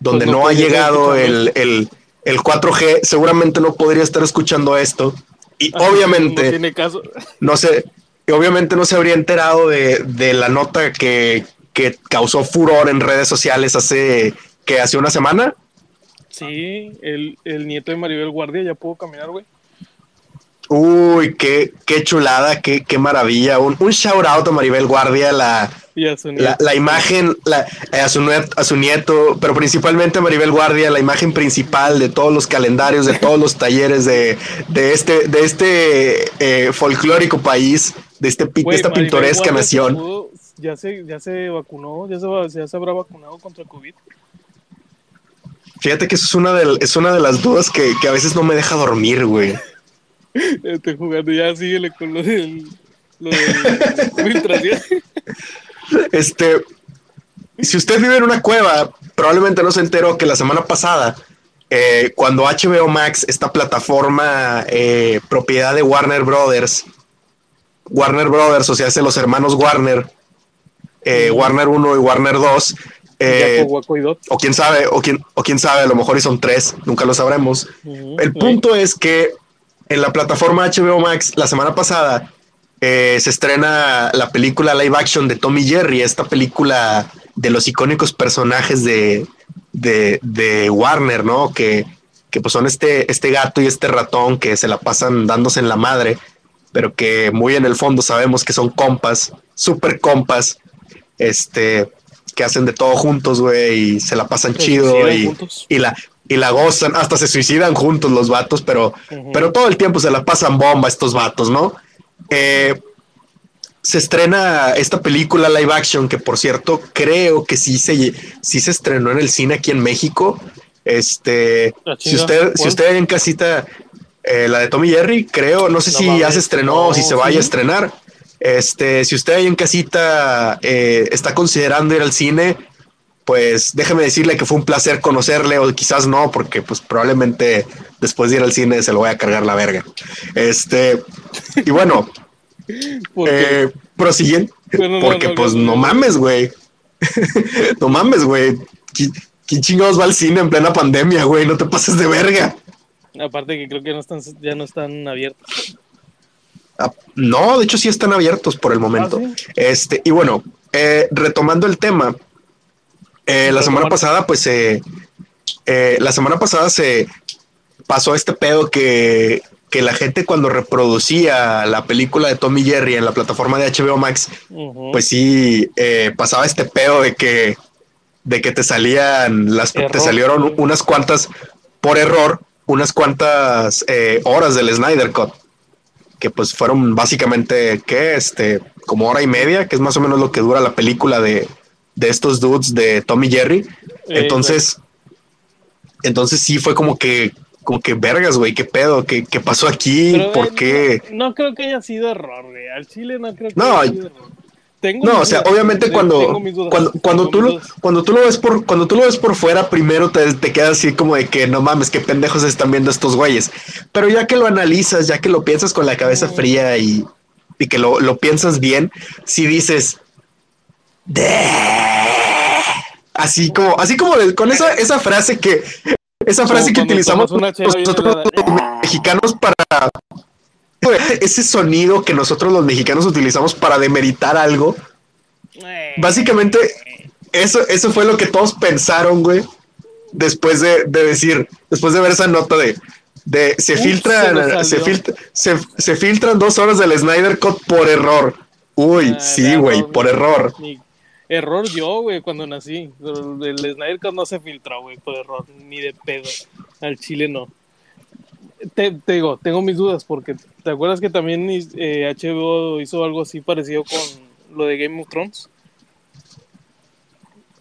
donde pues no, ha llegado el, el, el 4G, seguramente no podría estar escuchando esto. Y <laughs> obviamente, no, tiene caso. no sé, obviamente no se habría enterado de, de la nota que, que, causó furor en redes sociales hace, que hace una semana. Sí, el, el nieto de Maribel Guardia ya pudo caminar, güey. Uy, qué, qué chulada, qué, qué maravilla. Un, un shout out a Maribel Guardia, la, la, la, imagen, la, eh, a, su, a su nieto, pero principalmente a Maribel Guardia, la imagen principal de todos los calendarios, de todos los talleres de, de este, de este eh, folclórico país, de, este, de esta pintoresca nación. ya, se, ya se vacunó, ya se, ya se habrá vacunado contra COVID. Fíjate que eso es una de, es una de las dudas que, que a veces no me deja dormir, güey. Estoy jugando, ya síguele con lo del, lo Este, si usted vive en una cueva, probablemente no se enteró que la semana pasada, eh, cuando HBO Max, esta plataforma eh, propiedad de Warner Brothers, Warner Brothers, o sea, hace los hermanos Warner, eh, Warner 1 y Warner 2, o quién sabe, o quién, o quién sabe, a lo mejor y son tres, nunca lo sabremos. El punto es que en la plataforma HBO Max la semana pasada eh, se estrena la película live action de Tommy Jerry, esta película de los icónicos personajes de, de, Warner, ¿no? Que, que, pues son este, este gato y este ratón que se la pasan dándose en la madre, pero que muy en el fondo sabemos que son compas, súper compas, este, que hacen de todo juntos, güey, y se la pasan chido y, y, la, y la gozan, hasta se suicidan juntos los vatos, pero, pero todo el tiempo se la pasan bomba estos vatos, ¿no? Eh, se estrena esta película live action, que por cierto, creo que sí se, sí se estrenó en el cine aquí en México. Este, si usted, si usted en casita, eh, la de Tommy Jerry, creo, no sé si ya se estrenó o si se vaya a estrenar. Este, si usted ahí en casita eh, está considerando ir al cine, pues déjeme decirle que fue un placer conocerle o quizás no, porque pues probablemente después de ir al cine se lo voy a cargar la verga. Este, y bueno, <laughs> eh, prosiguiendo, porque pues no, mames, güey. <laughs> no mames, güey. ¿Quién chingados va al cine en plena pandemia, güey? No te pases de verga. Aparte que creo que no están, ya no están abiertos. Ah, no, de hecho sí están abiertos por el momento. Ah, este, y bueno, eh, retomando el tema, eh, la semana pasada, pues, eh, la semana pasada se pasó este pedo que, la gente cuando reproducía la película de Tommy Jerry en la plataforma de HBO Max, pues sí eh, pasaba este pedo de que, de que te salían las, te salieron unas cuantas por error, unas cuantas horas del Snyder Cut que pues fueron básicamente que este como hora y media, que es más o menos lo que dura la película de, de estos dudes de Tommy Jerry. entonces, entonces sí fue como que, como que vergas, güey, qué pedo, qué, qué pasó aquí, por eh, qué. No, creo que haya sido error, güey. Al Chile no creo que no, haya sido error. Tengo no, o sea, obviamente cuando, cuando, cuando tú lo, cuando tú lo ves por, cuando tú lo ves por fuera, primero te, te quedas así como de que no mames, qué pendejos están viendo estos güeyes. Pero ya que lo analizas, ya que lo piensas con la cabeza fría y, y que lo, lo piensas bien, si dices, Así como, así como de- con esa, esa frase que, esa frase que utilizamos nosotros los mexicanos para ese sonido que nosotros los mexicanos utilizamos para demeritar algo. Eh, Básicamente, eso, eso fue lo que todos pensaron, güey. Después de, de decir, después de ver esa nota de, de se filtran, se se, filtra- se, se filtran dos horas del Snyder Cut por error. Uy, Ah, sí, güey, por error. Ni- error yo, güey, cuando nací. El Snyder Cut no se filtró, güey, por error, ni de pedo. Al chile no. Te, digo, tengo mis dudas porque ¿te acuerdas que también eh, HBO hizo algo así parecido con lo de Game of Thrones?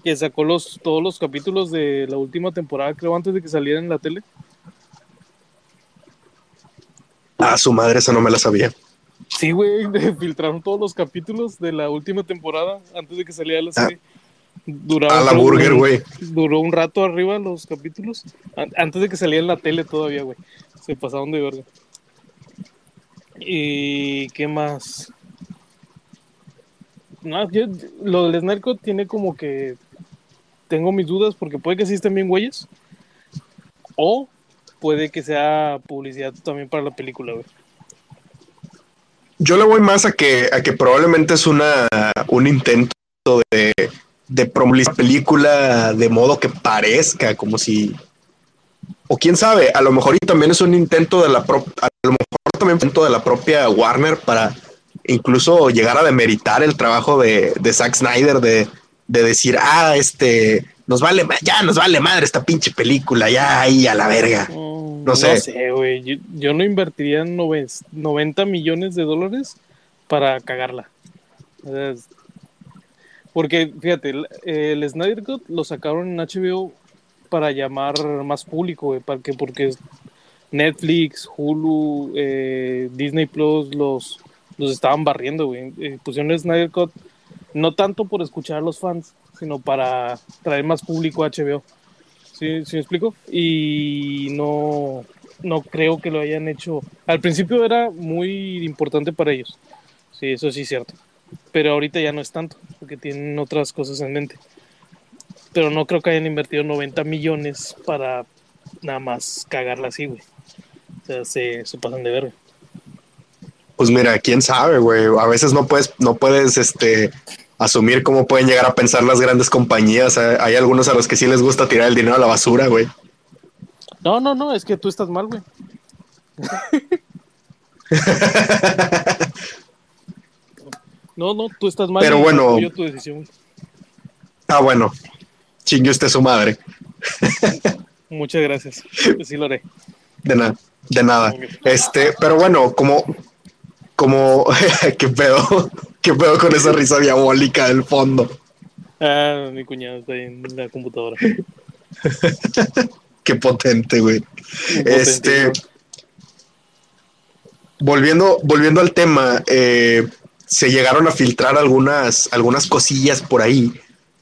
Que sacó los, todos los capítulos de la última temporada, creo, antes de que salieran en la tele. Ah, su madre, esa no me la sabía. Sí, güey, <laughs> filtraron todos los capítulos de la última temporada antes de que saliera la serie. Duraba A la burger, güey. Duró un rato arriba los capítulos, an- antes de que saliera en la tele todavía, güey. Se pasaron de verga. ¿Y qué más? No, yo- lo del Cut tiene como que tengo mis dudas porque puede que sí estén bien güeyes o puede que sea publicidad también para la película, güey. Yo le voy más a que, a que probablemente es una, un intento de, de película de modo que parezca como si. O quién sabe, a lo mejor y también es un intento de la a lo mejor también intento de la propia Warner para incluso llegar a demeritar el trabajo de, de Zack Snyder de, de decir, ah, este, nos vale, ya nos vale madre esta pinche película, ya ahí a la verga. Mm, No sé. No sé, güey. Yo, yo no invertiría noven- 90 millones de dólares para cagarla. Porque, fíjate, el, el Snyder Cut lo sacaron en HBO para llamar más público, güey, porque es- Netflix, Hulu, eh, Disney Plus los, los estaban barriendo, güey. Eh, pusieron el Snyder Cut no tanto por escuchar a los fans, sino para traer más público a HBO. ¿Sí, me explico? Y no, no creo que lo hayan hecho. Al principio era muy importante para ellos. Sí, eso sí es cierto. Pero ahorita ya no es tanto, porque tienen otras cosas en mente. Pero no creo que hayan invertido 90 millones para nada más cagarla así, güey. O sea, se, se pasan de verga. Pues mira, quién sabe, güey. A veces no puedes, no puedes, este, asumir cómo pueden llegar a pensar las grandes compañías. Hay algunos a los que sí les gusta tirar el dinero a la basura, güey. No, no, no, es que tú estás mal, güey. <laughs> No, no, tú estás mal. Pero bueno. tu decisión. Ah, bueno. Chingue usted su madre. <laughs> Muchas gracias. Sí lo haré. De nada, de nada. Este, pero bueno, como, como, <laughs> qué pedo, qué pedo con esa risa diabólica del fondo. Ah, mi cuñado está ahí en la computadora. <laughs> Qué potente, güey. Este, volviendo, volviendo al tema, eh, se llegaron a filtrar algunas, algunas cosillas por ahí.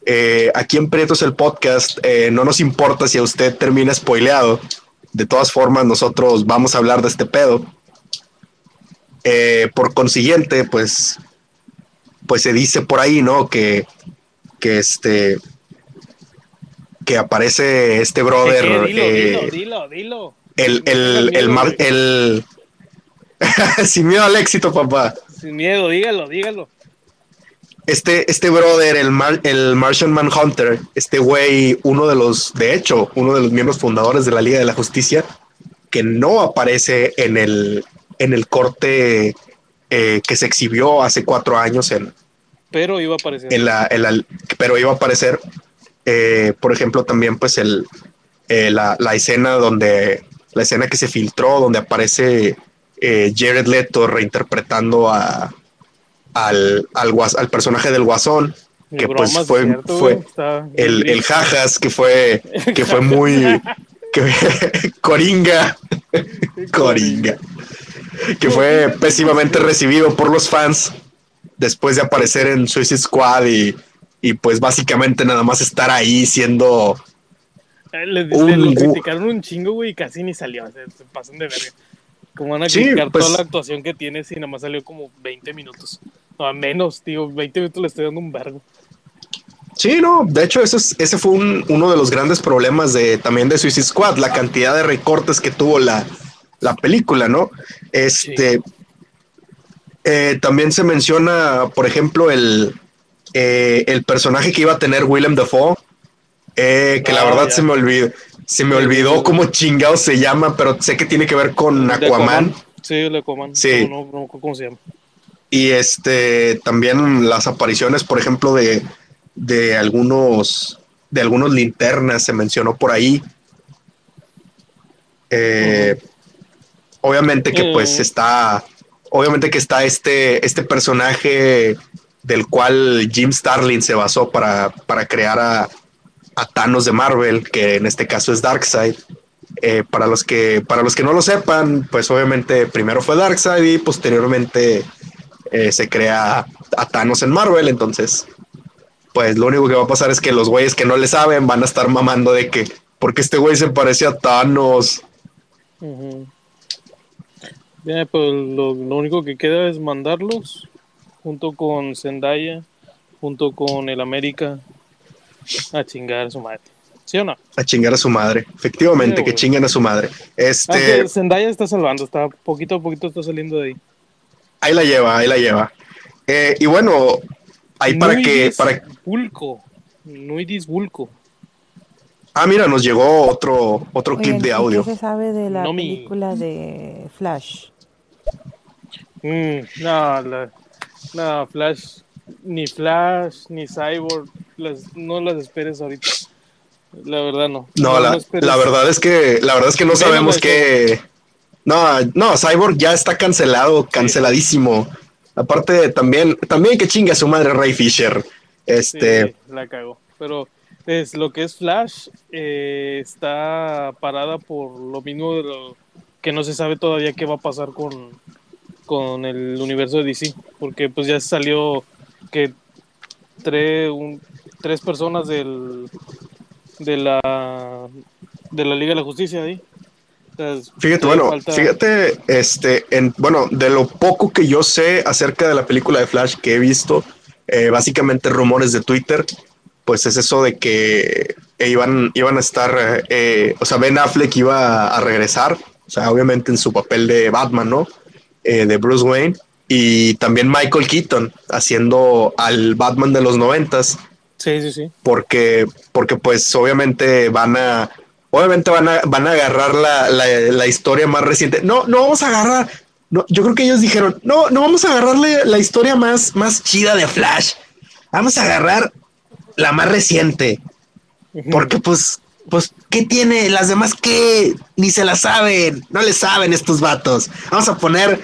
Eh, aquí en Prietos el podcast, eh, no nos importa si a usted termina spoileado. De todas formas, nosotros vamos a hablar de este pedo. Eh, por consiguiente, pues, pues se dice por ahí, ¿no? Que, que este, que aparece este brother. Eh, dilo, dilo, dilo. el, Sin miedo el, al el, miedo, el- <laughs> sin miedo al éxito, papá. Sin miedo, dígalo, dígalo. Este, este brother, el, Mar- el Martian Manhunter, este güey, uno de los, de hecho, uno de los miembros fundadores de la Liga de la Justicia, que no aparece en el, en el corte eh, que se exhibió hace cuatro años en, Pero iba a aparecer. en la, en la- pero iba a aparecer, eh, por ejemplo, también pues el, eh, la, la escena donde, la escena que se filtró, donde aparece eh, Jared Leto reinterpretando a, al, al, guas- al personaje del guasón, que pues fue- cierto, fue el, el jajas, que fue, que fue muy, <laughs> que, <laughs> coringa, coringa, que fue pésimamente recibido por los fans después de aparecer en Suicide Squad y, y pues básicamente nada más estar ahí siendo Eh, Le, le un lo criticaron un chingo, güey, y casi ni salió. se pasan de verga. ¿Cómo van a Sí, criticar pues- toda la actuación que tiene si nada más salió como 20 minutos? No, a menos, tío, 20 minutos le estoy dando un vergo. Sí, no, de hecho, eso es, ese fue un- uno de los grandes problemas de también de Suicide Squad, la cantidad de recortes que tuvo la, la película, ¿no? Este eh, también se menciona, por ejemplo, el, eh, el personaje que iba a tener Willem Dafoe, eh, que la Ah, verdad ya. se me olvidó, se me olvidó cómo chingado se llama, pero sé que tiene que ver con Aquaman. Sí, el Aquaman. Sí. No, no, no, ¿cómo se llama? Y este también las apariciones, por ejemplo, de, de algunos de algunos linternas se mencionó por ahí. Eh, Obviamente que pues está, obviamente que está este, este personaje del cual Jim Starlin se basó para, para crear a, a Thanos de Marvel, que en este caso es Darkseid. Eh, para los que para los que no lo sepan, pues obviamente primero fue Darkseid y posteriormente eh, se crea a Thanos en Marvel, entonces pues lo único que va a pasar es que los güeyes que no le saben van a estar mamando de que porque este güey se parece a Thanos. Bien, pues lo, lo único que queda es mandarlos junto con Zendaya, junto con el América, a chingar a su madre. ¿Sí o no? A chingar a su madre. Efectivamente, Sí, que güey. chinguen a su madre. Este, Aunque Zendaya está salvando, está poquito a poquito está saliendo de ahí. ahí la lleva, ahí la lleva. Eh, y bueno, ahí para que, Nuidis para, Vulco. Nuidis Vulco. ah, mira, nos llegó otro, otro clip de ¿y audio. ¿Qué se sabe de la No mi- película de Flash? Mm, no, la, no, Flash, ni Flash, ni Cyborg, las, no las esperes ahorita. La verdad no. No, la, la verdad es que, la verdad es que no sabemos qué. No, no, Cyborg ya está cancelado, canceladísimo. Aparte, también, también que chinga su madre Ray Fisher. Este, Sí, la cago. Pero es lo que es Flash eh, está parada por lo mismo de lo que no se sabe todavía qué va a pasar con, con el universo de DC. Porque pues ya salió que tres, un- tres personas del de la de la Liga de la Justicia ahí. Fíjate, bueno, falta- fíjate, este, en, bueno, de lo poco que yo sé acerca de la película de Flash que he visto, eh, básicamente rumores de Twitter, pues es eso de que eh, iban, iban a estar, eh, o sea, Ben Affleck iba a regresar, o sea, obviamente en su papel de Batman, ¿no? Eh, de Bruce Wayne, y también Michael Keaton haciendo al Batman de los noventas Sí, sí, sí. porque, porque pues obviamente van a, obviamente van a, van a agarrar la, la, la historia más reciente. No, no vamos a agarrar, no, yo creo que ellos dijeron, no, no vamos a agarrarle la historia más, más chida de Flash. Vamos a agarrar la más reciente, porque pues, pues, ¿qué tiene? Las demás que ni se la saben, no le saben estos vatos. Vamos a poner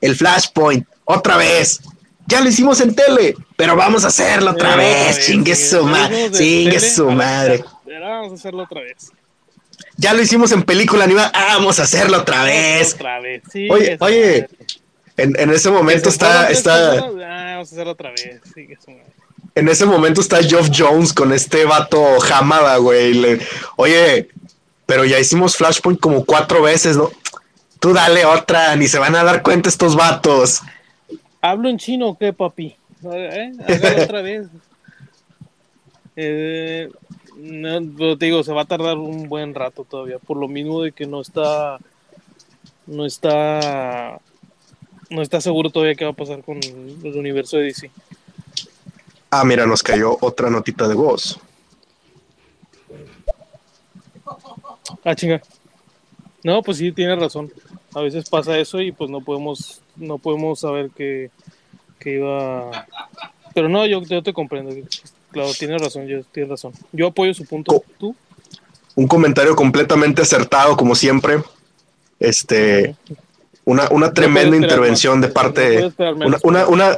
el Flashpoint otra vez. Ya lo hicimos en tele, pero vamos a hacerlo otra Eh, vez. Chingue su madre, chingue su madre. Vamos a hacerlo otra vez. Ya lo hicimos en película animada, ah, vamos a hacerlo otra vez. Otra vez. Sí, Oye, oye. En, en ese momento está, está, ah, vamos a hacerlo otra vez. Que su madre. En ese momento está Geoff Jones con este vato Hamada, güey. Le- Oye, pero ya hicimos Flashpoint como cuatro veces, ¿no? Tú dale otra, ni se van a dar cuenta estos vatos. ¿Hablo en chino o qué, papi? ¿Eh? <laughs> Otra vez. Eh, no, te digo, se va a tardar un buen rato todavía, por lo mismo de que no está, no está, no está seguro todavía qué va a pasar con el universo de DC. Ah, mira, nos cayó otra notita de voz. Ah, chinga. No, pues sí, tiene razón. A veces pasa eso y pues no podemos, no podemos saber que, que iba. Pero no, yo, yo te comprendo. Claro, tienes razón, yo tienes razón. Yo apoyo su punto. Co- ¿Tú? Un comentario completamente acertado, como siempre. Este, una, una tremenda intervención más. de parte, No una, una,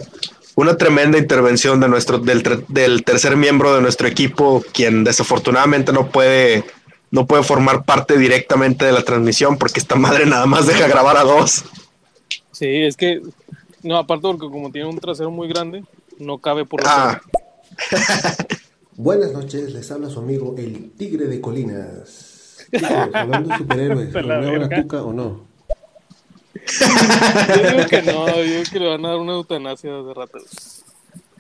una tremenda intervención de nuestro, del, ter- del tercer miembro de nuestro equipo, quien desafortunadamente no puede, no puede formar parte directamente de la transmisión porque esta madre nada más deja grabar a dos. Sí, es que. No, aparte porque como tiene un trasero muy grande, no cabe por Ah, <laughs> Buenas noches, les habla su amigo el Tigre de Colinas. Chicos, hablando de superhéroes, <laughs> De la ¿lo veo a verga. Tuca o no? Yo digo que <laughs> no, yo digo que le van a dar una eutanasia de rato.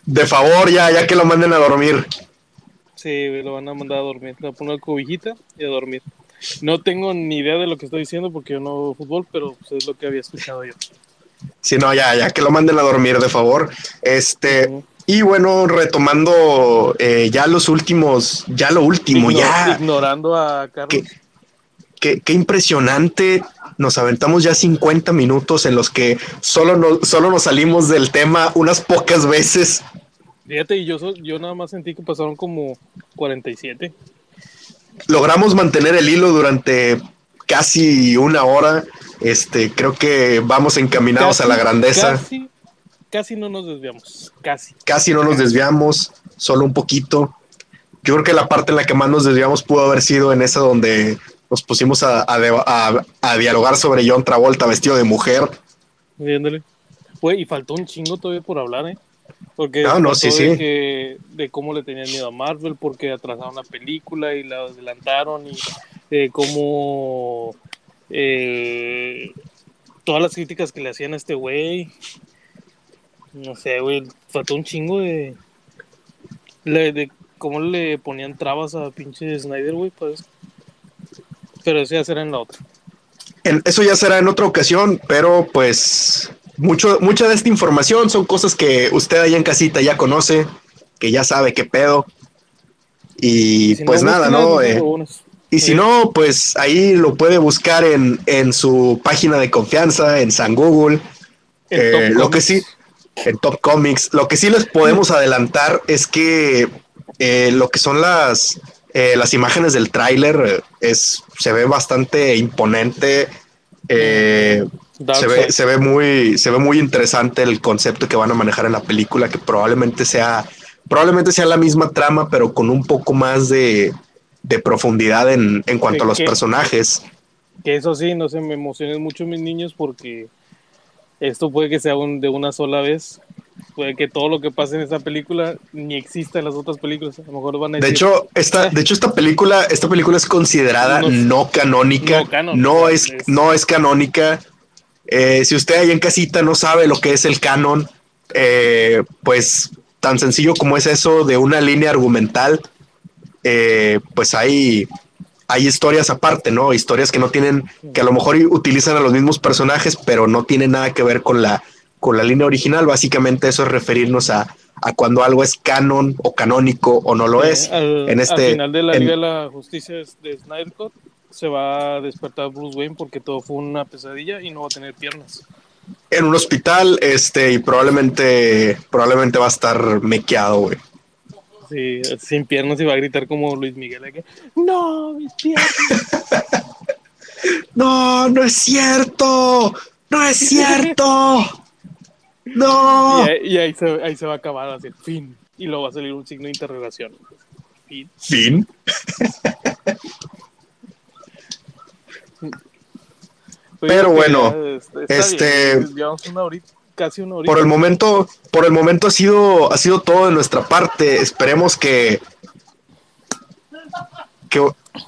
de favor, ya, ya que lo manden a dormir. Sí, lo van a mandar a dormir. Le van a poner cobijita y a dormir. No tengo ni idea de lo que estoy diciendo porque yo no veo fútbol, pero pues, es lo que había escuchado yo. Si no, ya, ya que lo manden a dormir, de favor. Este, y bueno, retomando eh, ya los últimos, ya lo último, ya. Ignorando a Carlos. ¿Qué? Qué, qué impresionante. Nos aventamos ya 50 minutos en los que solo, no- solo nos salimos del tema unas pocas veces. Fíjate, y yo, yo nada más sentí que pasaron como 47. Logramos mantener el hilo durante casi una hora. Este, creo que vamos encaminados a la grandeza. Casi, casi no nos desviamos. Casi. casi no nos desviamos, solo un poquito. Yo creo que la parte en la que más nos desviamos pudo haber sido en esa donde nos pusimos a, a de- a- a dialogar sobre John Travolta vestido de mujer. Viéndole. Güey, y faltó un chingo todavía por hablar, ¿eh? Porque no, faltó sí, de, sí. que- de cómo le tenían miedo a Marvel, porque atrasaron la película y la adelantaron, y de cómo eh, todas las críticas que le hacían a este güey. No sé, güey, faltó un chingo de, le- de cómo le ponían trabas a pinche Snyder, güey, pues. Pero eso ya será en la otra. En- eso ya será en otra ocasión, pero pues mucho, mucha de esta información son cosas que usted ahí en casita ya conoce, que ya sabe qué pedo. Y Si pues no, nada, ¿no? Eh. Y si no, pues ahí lo puede buscar en, en su página de confianza, en San Google. Eh, lo que sí, en Top Comics, lo que sí les podemos adelantar es que eh, lo que son las, eh, las imágenes del tráiler eh, es, se ve bastante imponente. eh, se, ve, se, ve muy, se ve muy interesante el concepto que van a manejar en la película, que probablemente sea, probablemente sea la misma trama, pero con un poco más de, de profundidad en, en cuanto a los personajes. Que eso sí, no se me emocionen mucho mis niños porque esto puede que sea un- de una sola vez. Puede que todo lo que pase en esta película ni exista en las otras películas. A lo mejor van a De decir, hecho, esta, de hecho, esta película, esta película es considerada No- no, canónica. no canónica, No es, es- no es canónica. Eh, si usted ahí en casita no sabe lo que es el canon, eh, pues tan sencillo como es eso de una línea argumental, eh, pues hay, hay historias aparte, ¿no? Historias que no tienen, que a lo mejor utilizan a los mismos personajes, pero no tienen nada que ver con la, con la línea original. Básicamente eso es referirnos a, a cuando algo es canon o canónico o no lo es. Al, en este- al final de la en- Liga de la Justicia de de Snyder Cut se va a despertar Bruce Wayne porque todo fue una pesadilla y no va a tener piernas. En un hospital, este, y probablemente, probablemente va a estar mequeado, güey. Sí, sin piernas y va a gritar como Luis Miguel. no, mis piernas. <laughs> No, no es cierto. No es cierto. <laughs> No. Y, ahí, y ahí se, ahí se va a acabar así, fin. Y luego va a salir un signo de interrogación. Fin. Fin. Pues Pero bueno, ya, este, este- Llevamos una horita, casi una horita. Por el momento, por el momento ha sido, ha sido todo de nuestra parte. Esperemos que.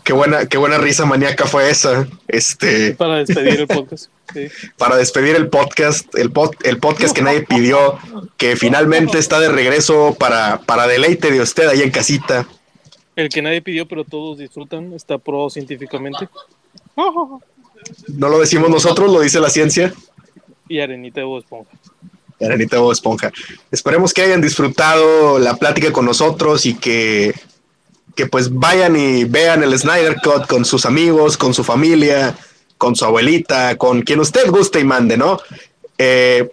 Qué buena, qué buena risa maníaca fue esa. Este, Para despedir el podcast. Sí. para despedir el podcast, el, pod- el podcast que nadie pidió, que finalmente está de regreso para, para deleite de usted ahí en casita. El que nadie pidió, pero todos disfrutan, está probado científicamente. No lo decimos nosotros, lo dice la ciencia. Y arenita de Bob esponja. Arenita Bob Esponja. Esperemos que hayan disfrutado la plática con nosotros y que, que pues vayan y vean el Snyder Cut con sus amigos, con su familia, con su abuelita, con quien usted guste y mande, ¿no? Eh,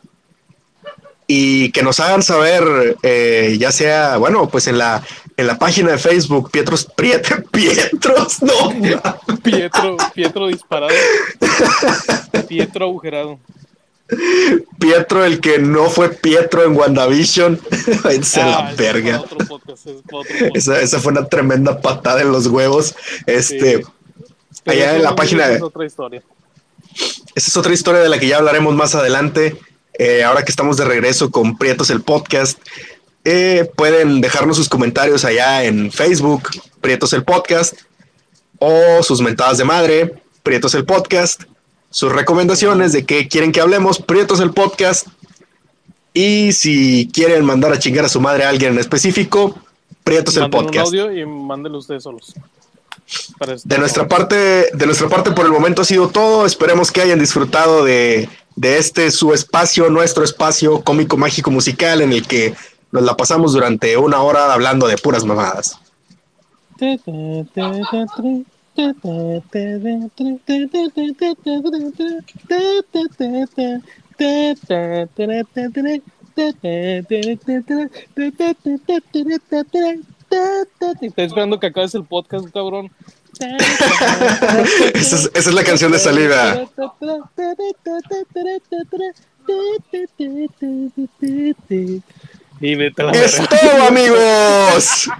y que nos hagan saber, eh, ya sea, bueno, pues en la, en la página de Facebook, Pietros, Priet- <laughs> Pietros, no, <laughs> Pietro, Pietro disparado. Pietro agujerado. Pietro, el que no fue Pietro en WandaVision, <laughs> Ah, la es verga. podcast. Esa, esa fue una tremenda patada en los huevos. Este, Sí. Pero allá en la página- Es otra historia. esa es otra historia de la que ya hablaremos más adelante. Eh, ahora que estamos de regreso con Prietos el Podcast, eh, pueden dejarnos sus comentarios allá en Facebook, Prietos el Podcast, o sus mentadas de madre, Prietos el Podcast, sus recomendaciones de qué quieren que hablemos, Prietos el Podcast. Y si quieren mandar a chingar a su madre a alguien en específico, Prietos el un podcast. audio y mándenlo ustedes solos. De nuestra parte, de nuestra parte por el momento ha sido todo. Esperemos que hayan disfrutado de, de este su espacio, nuestro espacio cómico, mágico, musical, en el que nos la pasamos durante una hora hablando de puras mamadas. <laughs> Estoy esperando que acabes el podcast, cabrón. <laughs> Esa es, esa es la canción de salida. Y la ¡Es todo, amigos! <laughs>